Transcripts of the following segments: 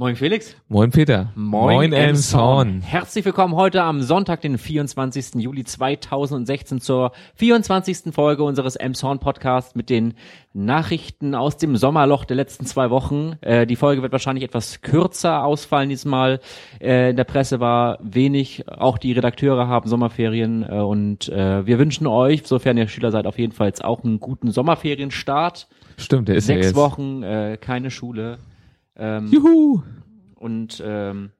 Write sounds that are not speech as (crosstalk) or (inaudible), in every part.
Moin Felix. Moin Peter. Moin, Elmshorn. Herzlich willkommen heute am Sonntag, den 24. Juli 2016 zur 24. Folge unseres Elmshorn Podcasts mit den Nachrichten aus dem Sommerloch der letzten zwei Wochen. Äh, die Folge wird wahrscheinlich etwas kürzer ausfallen diesmal. Äh, in der Presse war wenig. Auch die Redakteure haben Sommerferien äh, und äh, wir wünschen euch, sofern ihr Schüler seid, auf jeden Fall jetzt auch einen guten Sommerferienstart. Stimmt, der ist Sechs ja jetzt. Wochen, äh, keine Schule. Ähm, Juhu. und ähm,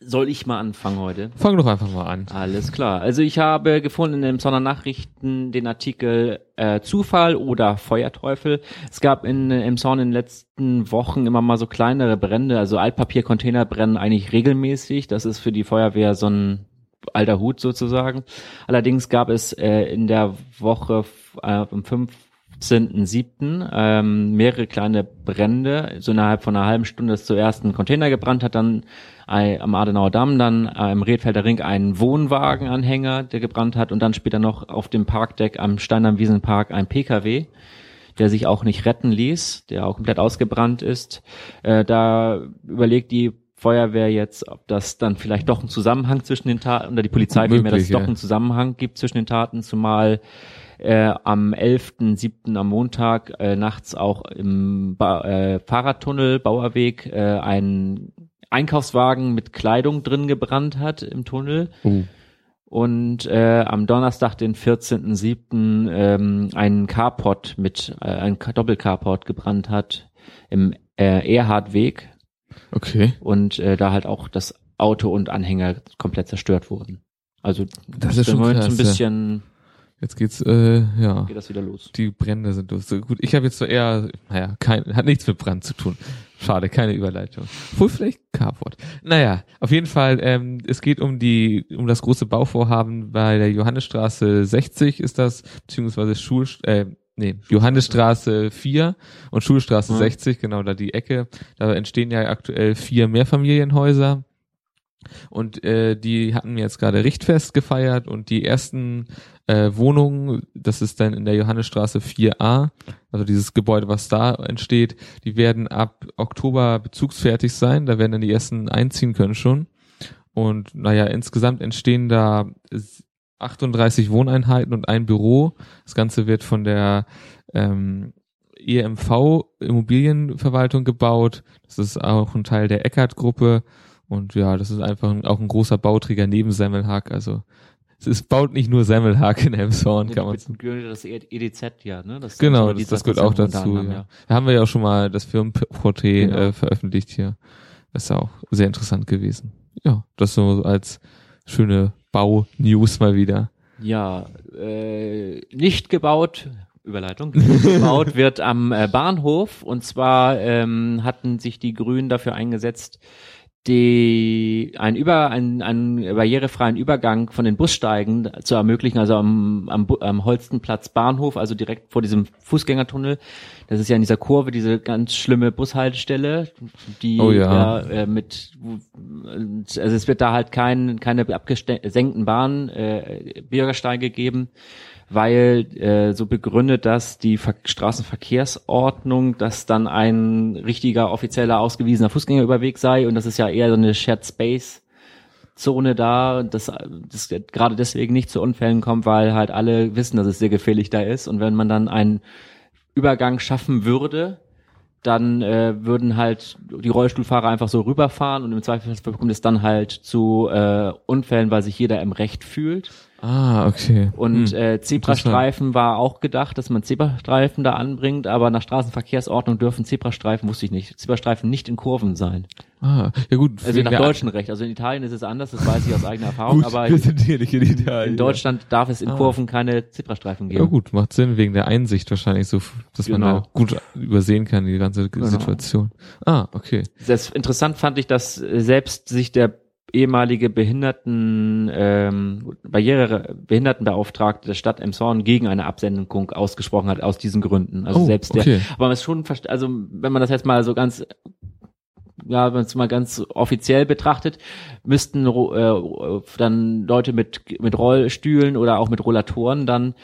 soll ich mal anfangen heute? Fang doch einfach mal an. Alles klar. Also ich habe gefunden in den Nachrichten den Artikel äh, Zufall oder Feuerteufel. Es gab in, im Zorn in den letzten Wochen immer mal so kleinere Brände, also Altpapiercontainer brennen eigentlich regelmäßig. Das ist für die Feuerwehr so ein alter Hut sozusagen. Allerdings gab es äh, in der Woche äh, am 15.07. Ähm, mehrere kleine Brände, so innerhalb von einer halben Stunde, dass zuerst ein Container gebrannt hat, dann äh, am Adenauer Damm, dann äh, im Redfelder Ring ein Wohnwagenanhänger, der gebrannt hat und dann später noch auf dem Parkdeck am Stein am Wiesenpark ein PKW der sich auch nicht retten ließ, der auch komplett ausgebrannt ist. Äh, da überlegt die Feuerwehr jetzt, ob das dann vielleicht doch einen Zusammenhang zwischen den Taten, oder die Polizei vielmehr, dass es Möglich, doch ja. einen Zusammenhang gibt zwischen den Taten, zumal äh, am 11.7. am Montag äh, nachts auch im ba äh, Fahrradtunnel, Bauerweg, äh, ein Einkaufswagen mit Kleidung drin gebrannt hat im Tunnel Oh. und äh, am Donnerstag, den 14.07., ähm, einen Carport mit, äh, ein Doppelcarport gebrannt hat im äh, Erhardweg Okay. und äh, da halt auch das Auto und Anhänger komplett zerstört wurden. Also Das ist schon krass, so ein bisschen Jetzt geht's, äh, ja. geht das wieder los. Die Brände sind durch. So gut, ich habe jetzt so eher, naja, kein, hat nichts mit Brand zu tun. Schade, keine Überleitung. Wohl vielleicht Carport. Naja, auf jeden Fall, ähm, es geht um die, um das große Bauvorhaben bei der Johannesstraße 60 ist das, beziehungsweise Schul, äh, nee, Johannesstraße 4 und Schulstraße Mhm. 60, genau da die Ecke. Da entstehen ja aktuell vier Mehrfamilienhäuser. Und äh, die hatten jetzt gerade Richtfest gefeiert und die ersten äh, Wohnungen, das ist dann in der Johannesstraße 4a, also dieses Gebäude, was da entsteht, die werden ab Oktober bezugsfertig sein, da werden dann die ersten einziehen können schon. Und naja, insgesamt entstehen da 38 Wohneinheiten und ein Büro. Das Ganze wird von der ähm, EMV Immobilienverwaltung gebaut. Das ist auch ein Teil der Eckert-Gruppe. Und ja, das ist einfach ein, auch ein großer Bauträger neben Semmelhack. Also es ist, baut nicht nur Semmelhack in Elmshorn, kann man sagen. Das EDZ ja, ne? Das Genau, das, das gehört auch dazu. anderem, Ja. Da haben wir ja auch schon mal das Firmenporträt Genau. äh, veröffentlicht hier. Das ist ja auch sehr interessant gewesen. Ja, das so als schöne Bau-News mal wieder. Ja, äh, nicht gebaut, Überleitung, nicht gebaut (laughs) wird am äh, Bahnhof. Und zwar ähm, hatten sich die Grünen dafür eingesetzt, die ein über einen, einen barrierefreien Übergang von den Bussteigen zu ermöglichen, also am, am, am Holstenplatz Bahnhof, also direkt vor diesem Fußgängertunnel. Das ist ja in dieser Kurve diese ganz schlimme Bushaltestelle, die Oh ja. äh, mit also es wird da halt kein, keine abgesenkten Bahn äh, Bürgersteige geben, weil äh, so begründet das die Ver Straßenverkehrsordnung, dass dann ein richtiger offizieller ausgewiesener Fußgängerüberweg sei und das ist ja eher so eine Shared Space Zone da, dass das gerade deswegen nicht zu Unfällen kommt, weil halt alle wissen, dass es sehr gefährlich da ist und wenn man dann einen Übergang schaffen würde, dann äh, würden halt die Rollstuhlfahrer einfach so rüberfahren und im Zweifelsfall kommt es dann halt zu äh, Unfällen, weil sich jeder im Recht fühlt. Ah, okay. Und Hm. äh, Zebrastreifen war auch gedacht, dass man Zebrastreifen da anbringt, aber nach Straßenverkehrsordnung dürfen Zebrastreifen, wusste ich nicht, Zebrastreifen nicht in Kurven sein. Ah, ja gut. Also nach deutschem Recht. Also in Italien ist es anders, das weiß ich aus eigener Erfahrung, Gut, aber wir sind hier nicht in Italien. in Deutschland darf es in Ah. Kurven keine Zebrastreifen Ja geben. gut, macht Sinn, wegen der Einsicht wahrscheinlich so, dass man Genau. da gut übersehen kann, die ganze Situation. Ah, okay. Das interessant fand ich, dass selbst sich der ehemalige Behinderten ähm, Barriere Behindertenbeauftragte der Stadt Emshorn gegen eine Absendung ausgesprochen hat aus diesen Gründen. Also oh, selbst der, okay. aber man ist schon, also wenn man das jetzt mal so ganz ja, wenn man es mal ganz offiziell betrachtet, müssten äh, dann Leute mit mit Rollstühlen oder auch mit Rollatoren dann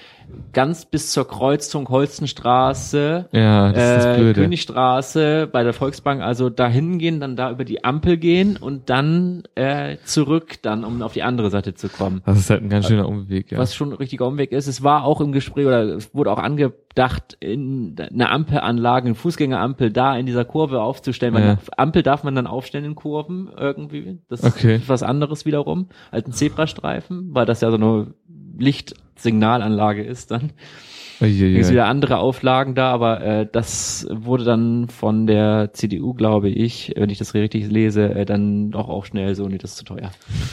ganz bis zur Kreuzung Holzenstraße, Ja, das ist äh, Blöde. Königstraße bei der Volksbank, also da hingehen, dann da über die Ampel gehen und dann äh, zurück, dann um auf die andere Seite zu kommen. Das ist halt ein ganz schöner Umweg, ja. Was schon ein richtiger Umweg ist. Es war auch im Gespräch oder es wurde auch angedacht, in eine Ampelanlage, eine Fußgängerampel da in dieser Kurve aufzustellen. Weil Ja. eine Ampel darf man dann aufstellen in Kurven irgendwie. Das Okay. ist was anderes wiederum als ein Zebrastreifen, weil das ja so eine Lichtsignalanlage ist dann. Uiuiui. Gibt wieder andere Auflagen da, aber äh, das wurde dann von der CDU, glaube ich, wenn ich das richtig lese, äh, dann doch auch schnell so, nee, das ist zu teuer.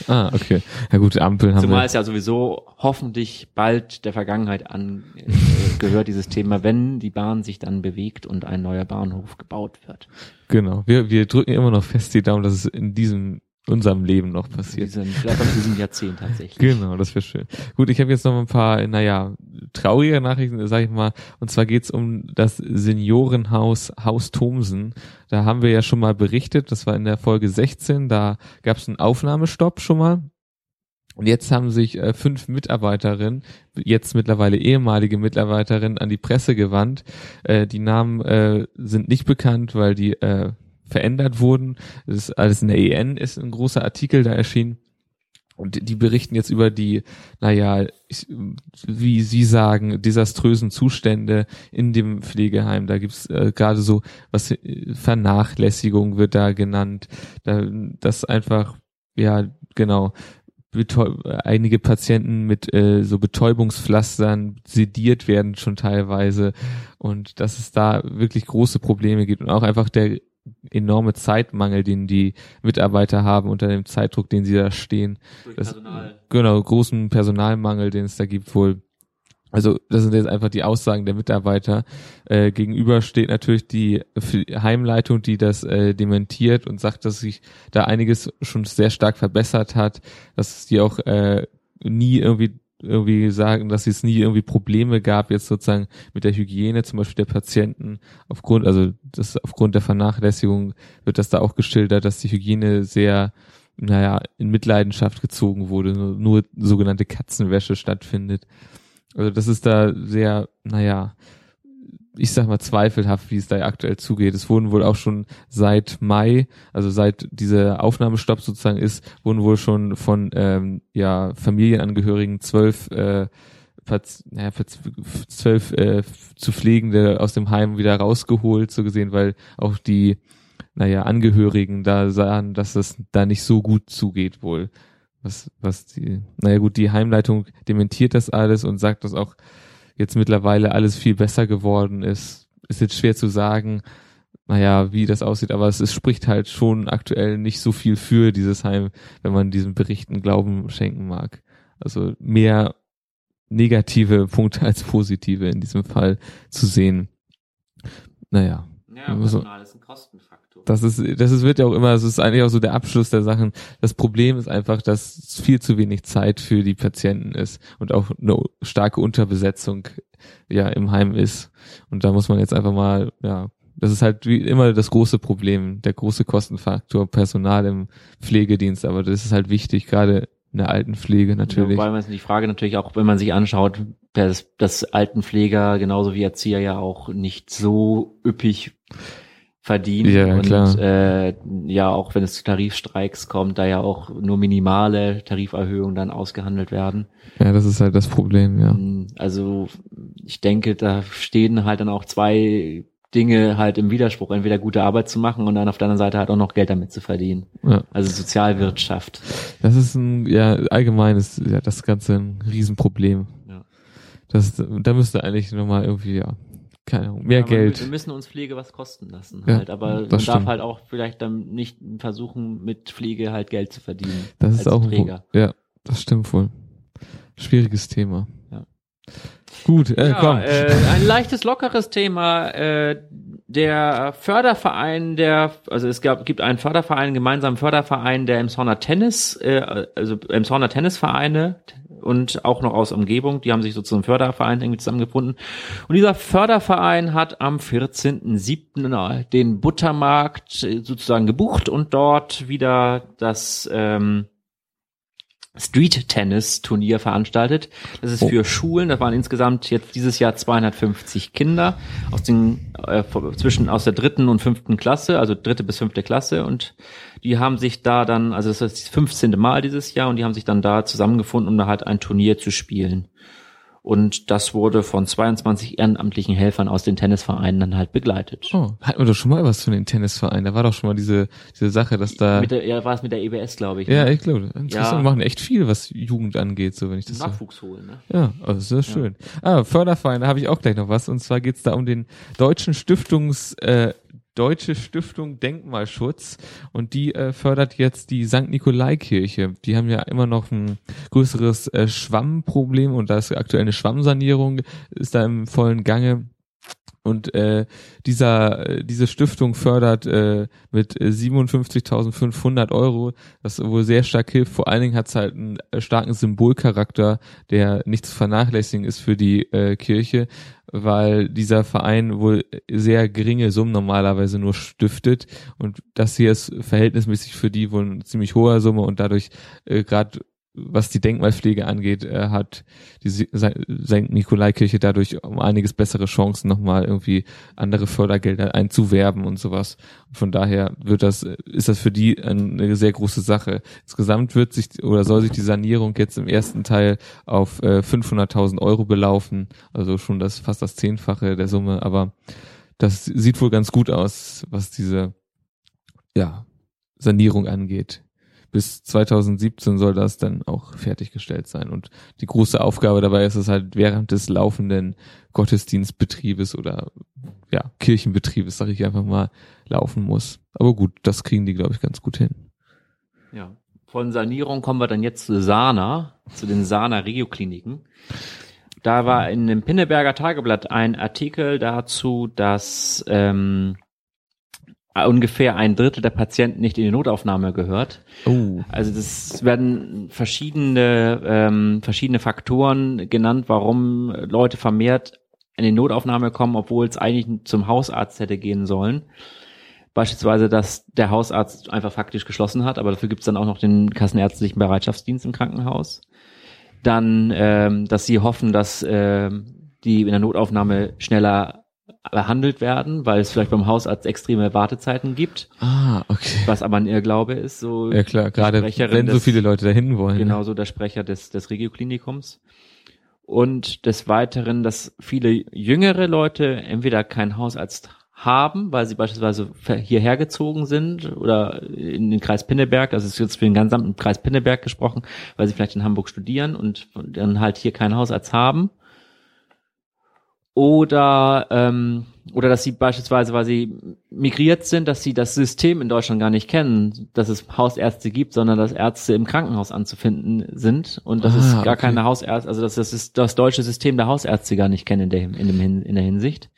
Ah, okay. Ja gut, Ampeln haben Zumal wir. es ja sowieso hoffentlich bald der Vergangenheit an äh, dieses Thema, wenn die Bahn sich dann bewegt und ein neuer Bahnhof gebaut wird. Genau. Wir, wir drücken immer noch fest die Daumen, dass es in diesem, unserem Leben noch passiert. diesem, vielleicht in diesem Jahrzehnt tatsächlich. Genau, das wäre schön. Gut, ich habe jetzt noch ein paar, naja, traurige Nachrichten, sag ich mal. Und zwar geht's um das Seniorenhaus Haus Thomsen. Da haben wir ja schon mal berichtet, das war in der Folge 16, da gab's einen Aufnahmestopp schon mal. Und jetzt haben sich äh, fünf Mitarbeiterinnen, jetzt mittlerweile ehemalige Mitarbeiterinnen, an die Presse gewandt. Äh, die Namen äh, sind nicht bekannt, weil die äh, verändert wurden. Das ist alles in der EN, ist ein großer Artikel da erschienen. Und die berichten jetzt über die, naja, wie Sie sagen, desaströsen Zustände in dem Pflegeheim. Da gibt's äh, gerade so, was äh, Vernachlässigung wird da genannt. Da, das einfach, ja, genau, einige Patienten mit äh, so Betäubungspflastern sediert werden schon teilweise. Und dass es da wirklich große Probleme gibt. Und auch einfach der enorme Zeitmangel, den die Mitarbeiter haben unter dem Zeitdruck, den sie da stehen. Das, genau, großen Personalmangel, den es da gibt wohl. Also das sind jetzt einfach die Aussagen der Mitarbeiter. Äh, gegenüber steht natürlich die Heimleitung, die das äh, dementiert und sagt, dass sich da einiges schon sehr stark verbessert hat, dass die auch äh, nie irgendwie irgendwie sagen, dass es nie irgendwie Probleme gab jetzt sozusagen mit der Hygiene zum Beispiel der Patienten aufgrund also das aufgrund der Vernachlässigung wird das da auch geschildert, dass die Hygiene sehr naja, in Mitleidenschaft gezogen wurde, nur, nur sogenannte Katzenwäsche stattfindet. Also das ist da sehr, naja, ich sag mal zweifelhaft, wie es da aktuell zugeht. Es wurden wohl auch schon seit Mai, also seit dieser Aufnahmestopp sozusagen ist, wurden wohl schon von ähm, ja Familienangehörigen zwölf äh, naja, zwölf äh, zu Pflegende aus dem Heim wieder rausgeholt, so gesehen, weil auch die naja, Angehörigen da sahen, dass es da nicht so gut zugeht wohl. Was, was die, naja gut, die Heimleitung dementiert das alles und sagt, dass auch jetzt mittlerweile alles viel besser geworden ist. Ist jetzt schwer zu sagen, naja, wie das aussieht, aber es, es spricht halt schon aktuell nicht so viel für dieses Heim, wenn man diesen Berichten Glauben schenken mag. Also mehr negative Punkte (laughs) als positive in diesem Fall zu sehen. Naja. Ja, Personal ist ein Kostenfaktor. Das ist, das ist, wird ja auch immer, das ist eigentlich auch so der Abschluss der Sachen. Das Problem ist einfach, dass viel zu wenig Zeit für die Patienten ist und auch eine starke Unterbesetzung ja im Heim ist. Und da muss man jetzt einfach mal, ja, das ist halt wie immer das große Problem, der große Kostenfaktor Personal im Pflegedienst. Aber das ist halt wichtig, gerade in der Altenpflege natürlich. Ja, wobei man die Frage natürlich auch, wenn man sich anschaut, dass, dass Altenpfleger genauso wie Erzieher ja auch nicht so üppig verdienen Ja, und klar. Äh, ja auch wenn es zu Tarifstreiks kommt, da ja auch nur minimale Tariferhöhungen dann ausgehandelt werden. Ja, das ist halt das Problem, ja. Also ich denke, da stehen halt dann auch zwei Dinge halt im Widerspruch, entweder gute Arbeit zu machen und dann auf der anderen Seite halt auch noch Geld damit zu verdienen. ja. Also Sozialwirtschaft. Das ist ein, ja, allgemein ist ja das Ganze ein Riesenproblem. Ja. Das, da müsste eigentlich nochmal irgendwie, ja, keine Ahnung, mehr Aber Geld. Wir, wir müssen uns Pflege was kosten lassen Ja, halt, aber man das darf stimmt. halt auch vielleicht dann nicht versuchen, mit Pflege halt Geld zu verdienen. Das ist auch, Träger. ja, das stimmt wohl. Schwieriges Thema. Ja. Gut, äh, ja, komm. Äh, ein leichtes, lockeres Thema. Äh, der Förderverein, der, also es gab, gibt einen Förderverein, einen gemeinsamen Förderverein der Emshorner Tennis, äh, also Emshorner Tennisvereine und auch noch aus Umgebung, die haben sich so zum Förderverein irgendwie zusammengefunden. Und dieser Förderverein hat am 14.07. den Buttermarkt äh, sozusagen gebucht und dort wieder das ähm, Street-Tennis-Turnier veranstaltet. Das ist Oh. für Schulen. Das waren insgesamt jetzt dieses Jahr 250 Kinder aus den äh, zwischen aus der dritten und fünften Klasse, also dritte bis fünfte Klasse. Und die haben sich da dann, also das ist das 15. Mal dieses Jahr, und die haben sich dann da zusammengefunden, um da halt ein Turnier zu spielen. Und das wurde von 22 ehrenamtlichen Helfern aus den Tennisvereinen dann halt begleitet. Oh, hatten wir doch schon mal was von den Tennisvereinen. Da war doch schon mal diese, diese Sache, dass da. Mit der, ja, war es mit der EBS, glaube ich. ja, ne? ich glaube, interessant. Ja. Wir machen echt viel, was Jugend angeht, so wenn ich das so. Nachwuchs holen, ne? Ja, also sehr schön. Ah, Förderverein, da habe ich auch gleich noch was. Und zwar geht's da um den Deutschen Stiftungs, äh, Deutsche Stiftung Denkmalschutz und die äh, fördert jetzt die St. Nikolai-Kirche. Die haben ja immer noch ein größeres äh, Schwammproblem und da ist aktuell eine Schwammsanierung, ist da im vollen Gange. Und äh, dieser, äh, diese Stiftung fördert äh, mit äh, 57.500 Euro, das wohl sehr stark hilft. Vor allen Dingen hat es halt einen äh, starken Symbolcharakter, der nicht zu vernachlässigen ist für die äh, Kirche, weil dieser Verein wohl sehr geringe Summen normalerweise nur stiftet. Und das hier ist verhältnismäßig für die wohl eine ziemlich hohe Summe und dadurch äh, gerade was die Denkmalpflege angeht, äh, hat die St. Nikolai-Kirche dadurch um einiges bessere Chancen, nochmal irgendwie andere Fördergelder einzuwerben und sowas. Und von daher wird das, ist das für die eine sehr große Sache. Insgesamt wird sich oder soll sich die Sanierung jetzt im ersten Teil auf äh, 500.000 Euro belaufen, also schon das fast das Zehnfache der Summe, aber das sieht wohl ganz gut aus, was diese ja, Sanierung angeht bis 2017 soll das dann auch fertiggestellt sein. Und die große Aufgabe dabei ist es halt während des laufenden Gottesdienstbetriebes oder ja, Kirchenbetriebes, sage ich einfach mal, laufen muss. Aber gut, das kriegen die, glaube ich, ganz gut hin. Ja. Von Sanierung kommen wir dann jetzt zu Sana, zu den Sana Regiokliniken. Da war in dem Pinneberger Tageblatt ein Artikel dazu, dass ähm, ungefähr ein Drittel der Patienten nicht in die Notaufnahme gehört. Oh. Also das werden verschiedene ähm, verschiedene Faktoren genannt, warum Leute vermehrt in die Notaufnahme kommen, obwohl es eigentlich zum Hausarzt hätte gehen sollen. Beispielsweise, dass der Hausarzt einfach faktisch geschlossen hat, aber dafür gibt es dann auch noch den kassenärztlichen Bereitschaftsdienst im Krankenhaus. Dann, ähm, dass sie hoffen, dass ähm, die in der Notaufnahme schneller behandelt werden, weil es vielleicht beim Hausarzt extreme Wartezeiten gibt, Ah, okay. was aber ein Irrglaube ist. So Ja klar, gerade wenn so viele Leute dahin wollen. ne? genauso der Sprecher des, des Regioklinikums. Und des Weiteren, dass viele jüngere Leute entweder keinen Hausarzt haben, weil sie beispielsweise hierher gezogen sind oder in den Kreis Pinneberg, also es ist jetzt für den gesamten Kreis Pinneberg gesprochen, weil sie vielleicht in Hamburg studieren und dann halt hier keinen Hausarzt haben. Oder, ähm, oder dass sie beispielsweise, weil sie migriert sind, dass sie das System in Deutschland gar nicht kennen, dass es Hausärzte gibt, sondern dass Ärzte im Krankenhaus anzufinden sind und dass es Ah, gar okay. keine Hausärzte, also dass das, ist, das deutsche System der Hausärzte gar nicht kennen in der, in, dem, in der Hinsicht.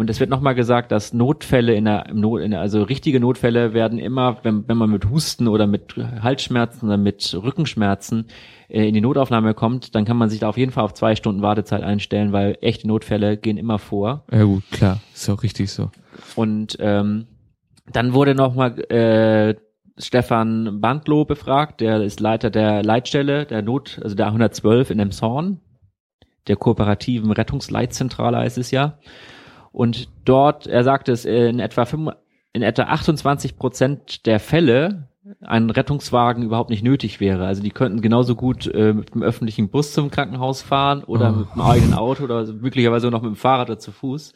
Und es wird nochmal gesagt, dass Notfälle in der, Not, in der, also richtige Notfälle werden immer, wenn, wenn man mit Husten oder mit Halsschmerzen oder mit Rückenschmerzen äh, in die Notaufnahme kommt, dann kann man sich da auf jeden Fall auf zwei Stunden Wartezeit einstellen, weil echte Notfälle gehen immer vor. Ja gut, klar, ist auch richtig so. Und ähm, dann wurde nochmal äh, Stefan Bandloh befragt, der ist Leiter der Leitstelle, der Not, also der 112 in Emshorn, der kooperativen Rettungsleitzentrale heißt es ja. Und dort, er sagte es, in etwa, fünf- in etwa 28 Prozent der Fälle ein Rettungswagen überhaupt nicht nötig wäre. Also die könnten genauso gut äh, mit dem öffentlichen Bus zum Krankenhaus fahren oder Oh. mit dem eigenen Auto oder möglicherweise noch mit dem Fahrrad oder zu Fuß.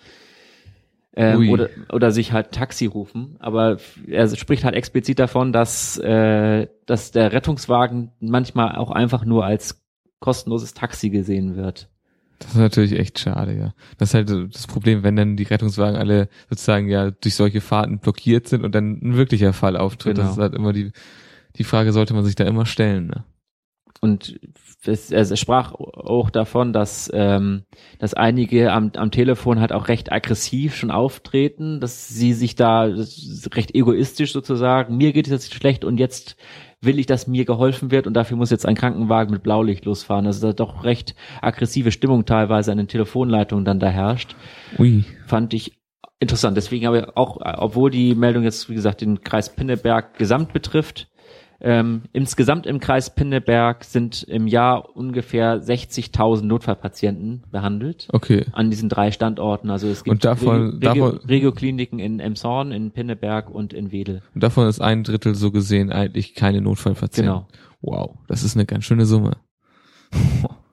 Ähm, oder, oder sich halt Taxi rufen. Aber er spricht halt explizit davon, dass, äh, dass der Rettungswagen manchmal auch einfach nur als kostenloses Taxi gesehen wird. Das ist natürlich echt schade, ja. Das ist halt das Problem, wenn dann die Rettungswagen alle sozusagen ja durch solche Fahrten blockiert sind und dann ein wirklicher Fall auftritt. Genau. Das ist halt immer die, die Frage sollte man sich da immer stellen, ne? Und es, er sprach auch davon, dass, ähm, dass einige am, am Telefon halt auch recht aggressiv schon auftreten, dass sie sich da recht egoistisch sozusagen, mir geht es jetzt schlecht und jetzt will ich, dass mir geholfen wird und dafür muss jetzt ein Krankenwagen mit Blaulicht losfahren. Also da doch recht aggressive Stimmung teilweise an den Telefonleitungen dann da herrscht. Ui. Fand ich interessant. Deswegen aber auch, obwohl die Meldung jetzt, wie gesagt, den Kreis Pinneberg gesamt betrifft, Ähm, insgesamt im Kreis Pinneberg sind im Jahr ungefähr 60.000 Notfallpatienten behandelt. Okay. An diesen drei Standorten. Also es gibt davon- Regio- davon- Regiokliniken in Emshorn, in Pinneberg und in Wedel. Und davon ist ein Drittel so gesehen eigentlich keine Notfallpatienten. Genau. Wow, das ist eine ganz schöne Summe. (laughs)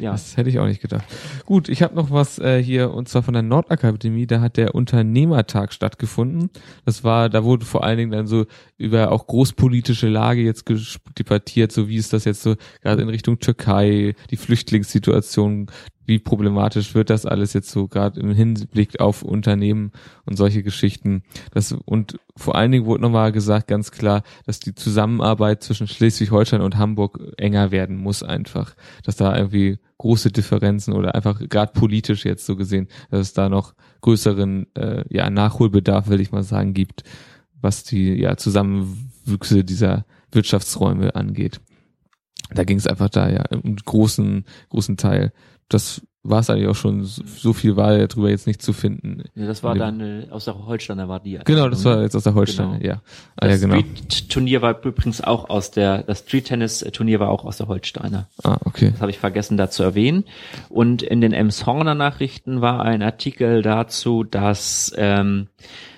Ja. Das hätte ich auch nicht gedacht. Gut, ich habe noch was äh, hier und zwar von der Nordakademie. Da hat der Unternehmertag stattgefunden. Das war, da wurde vor allen Dingen dann so über auch großpolitische Lage jetzt debattiert, so wie ist das jetzt so gerade in Richtung Türkei, die Flüchtlingssituation, wie problematisch wird das alles jetzt so gerade im Hinblick auf Unternehmen und solche Geschichten. Das und vor allen Dingen wurde nochmal gesagt, ganz klar, dass die Zusammenarbeit zwischen Schleswig-Holstein und Hamburg enger werden muss einfach, dass da irgendwie große Differenzen oder einfach gerade politisch jetzt so gesehen, dass es da noch größeren äh, ja Nachholbedarf, will ich mal sagen, gibt, was die ja Zusammenwüchse dieser Wirtschaftsräume angeht. Da ging es einfach da ja im großen großen Teil. Das war es eigentlich auch schon. So viel war ja drüber jetzt nicht zu finden. Ja, das war dann äh, aus der Holsteiner war die. Genau, das war jetzt aus der Holstein, Genau. ja. Ah, ja, Das genau. Street-Turnier war übrigens auch aus der, das Street-Tennis-Turnier war auch aus der Holsteiner. Ah, okay. Das habe ich vergessen da zu erwähnen. Und in den Emshorner Nachrichten war ein Artikel dazu, dass ähm,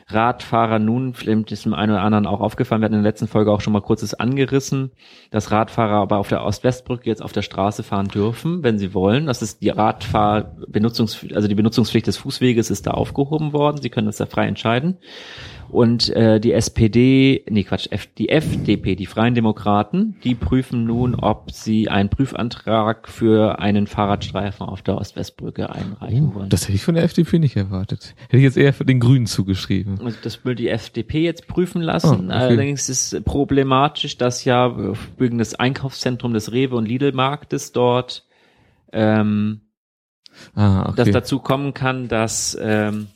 Radfahrer nun, vielleicht ist dem einen oder anderen auch aufgefallen, wir hatten in der letzten Folge auch schon mal kurzes angerissen, dass Radfahrer aber auf der Ost-West-Brücke jetzt auf der Straße fahren dürfen, wenn sie wollen. Das ist die Radfahrbenutzungs, also die Benutzungspflicht des Fußweges ist da aufgehoben worden. Sie können das da frei entscheiden. Und äh, die SPD, nee Quatsch, F, die FDP, die Freien Demokraten, die prüfen nun, ob sie einen Prüfantrag für einen Fahrradstreifen auf der Ost-West-Brücke einreichen wollen. Oh, Das hätte ich von der FDP nicht erwartet. Hätte ich jetzt eher für den Grünen zugeschrieben. Also das will die FDP jetzt prüfen lassen. Oh, okay. Allerdings ist es problematisch, dass ja wegen des Einkaufszentrum des Rewe und Lidl-Marktes dort ähm, Ah, okay. dass dazu kommen kann, dass ähm,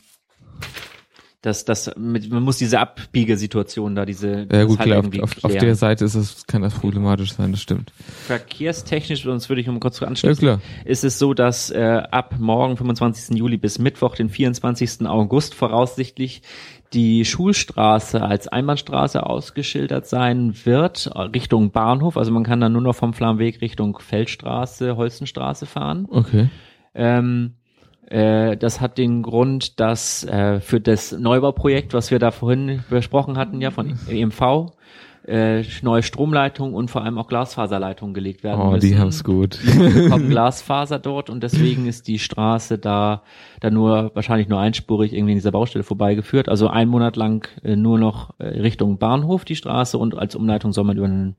dass das mit, man muss diese Abbiegesituation da diese ja gut, halt klar, auf, auf, auf der Seite ist es, kann das problematisch sein, das stimmt. verkehrstechnisch sonst würde ich um kurz Ja anschließen klar. ist es so, dass äh, ab morgen 25. Juli bis Mittwoch den 24. August voraussichtlich die Schulstraße als Einbahnstraße ausgeschildert sein wird Richtung Bahnhof. Also man kann dann nur noch vom Flammweg Richtung Feldstraße, Holstenstraße fahren. Okay. Ähm, äh, das hat den Grund, dass äh, für das Neubauprojekt, was wir da vorhin besprochen hatten, ja von EMV, äh, neue Stromleitungen und vor allem auch Glasfaserleitungen gelegt werden Oh, müssen. die haben's gut. Glasfaser dort und deswegen ist die Straße da da nur wahrscheinlich nur einspurig irgendwie in dieser Baustelle vorbeigeführt. Also ein Monat lang äh, nur noch äh, Richtung Bahnhof die Straße und als Umleitung soll man über den,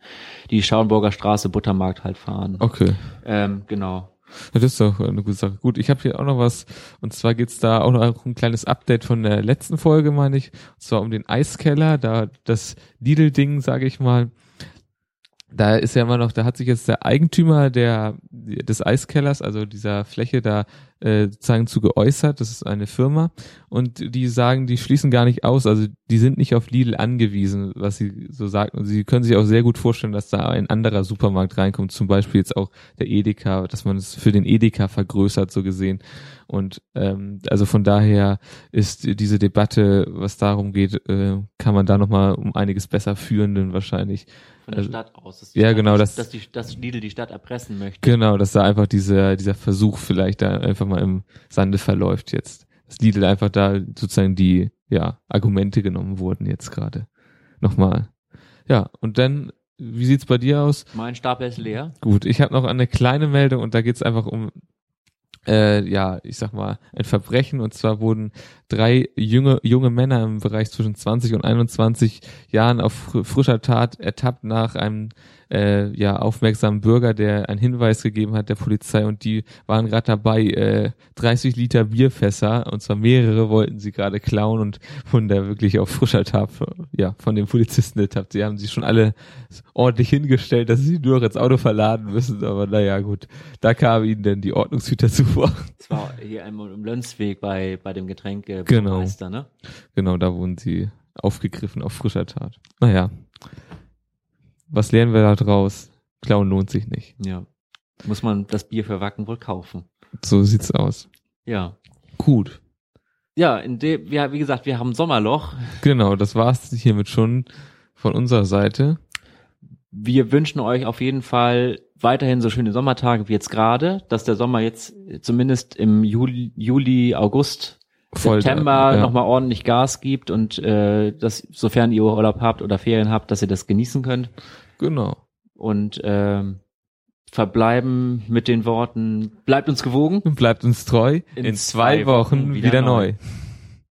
die Schauenburger Straße Buttermarkt halt fahren. Okay. Ähm, genau. Das ist doch eine gute Sache. Gut, ich habe hier auch noch was, und zwar geht's da auch noch ein kleines Update von der letzten Folge, meine ich. Und zwar um den Eiskeller, da das Lidl-Ding, sage ich mal. Da ist ja immer noch, da hat sich jetzt der Eigentümer der des Eiskellers, also dieser Fläche da äh, sozusagen zu geäußert. Das ist eine Firma und die sagen, die schließen gar nicht aus. Also die sind nicht auf Lidl angewiesen, was sie so sagten. Und sie können sich auch sehr gut vorstellen, dass da ein anderer Supermarkt reinkommt, zum Beispiel jetzt auch der Edeka, dass man es für den Edeka vergrößert, so gesehen. Und ähm, also von daher ist diese Debatte, was darum geht, äh, kann man da nochmal um einiges besser führen, denn wahrscheinlich. Von der Also- Stadt aus. Dass Ja, Stadt, genau, Dass, das- dass, die, dass Lidl die Stadt erpressen möchte. Genau, dass da einfach dieser, dieser Versuch vielleicht da einfach mal im Sande verläuft jetzt. Dass Lidl einfach da sozusagen die, ja, Argumente genommen wurden jetzt gerade. Nochmal. Ja, und dann, wie sieht's bei dir aus? Mein Stapel ist leer. Gut, ich habe noch eine kleine Meldung und da geht's einfach um, äh, ja, ich sag mal, ein Verbrechen. Und zwar wurden drei junge, junge Männer im Bereich zwischen 20 und 21 Jahren auf fr frischer Tat ertappt nach einem äh, ja, aufmerksamen Bürger, der einen Hinweis gegeben hat der Polizei und die waren gerade dabei, äh, 30 Liter Bierfässer, und zwar mehrere wollten sie gerade klauen und wurden da wirklich auf frischer Tat ja, von den Polizisten ertappt. Sie haben sich schon alle ordentlich hingestellt, dass sie nur noch ins Auto verladen müssen, aber naja, gut. Da kam ihnen denn die Ordnungshüter zuvor. Das war hier einmal im Lönzweg bei, bei dem Getränke Genau. Meister, ne? Genau, da wurden sie aufgegriffen auf frischer Tat. Naja. Was lernen wir da draus? Klauen lohnt sich nicht. Ja. Muss man das Bier für Wacken wohl kaufen. So sieht's aus. Ja. Gut. Ja, in dem, ja, wie gesagt, wir haben Sommerloch. Genau, das war's hiermit schon von unserer Seite. wir wünschen euch auf jeden Fall weiterhin so schöne Sommertage wie jetzt gerade, dass der Sommer jetzt zumindest im Juli, Juli August, Voll, September ja. nochmal ordentlich Gas gibt und äh, dass, sofern ihr Urlaub habt oder Ferien habt, dass ihr das genießen könnt. Genau. Und ähm, verbleiben mit den Worten, bleibt uns gewogen. Bleibt uns treu. In In, zwei, Wochen, wieder, neu.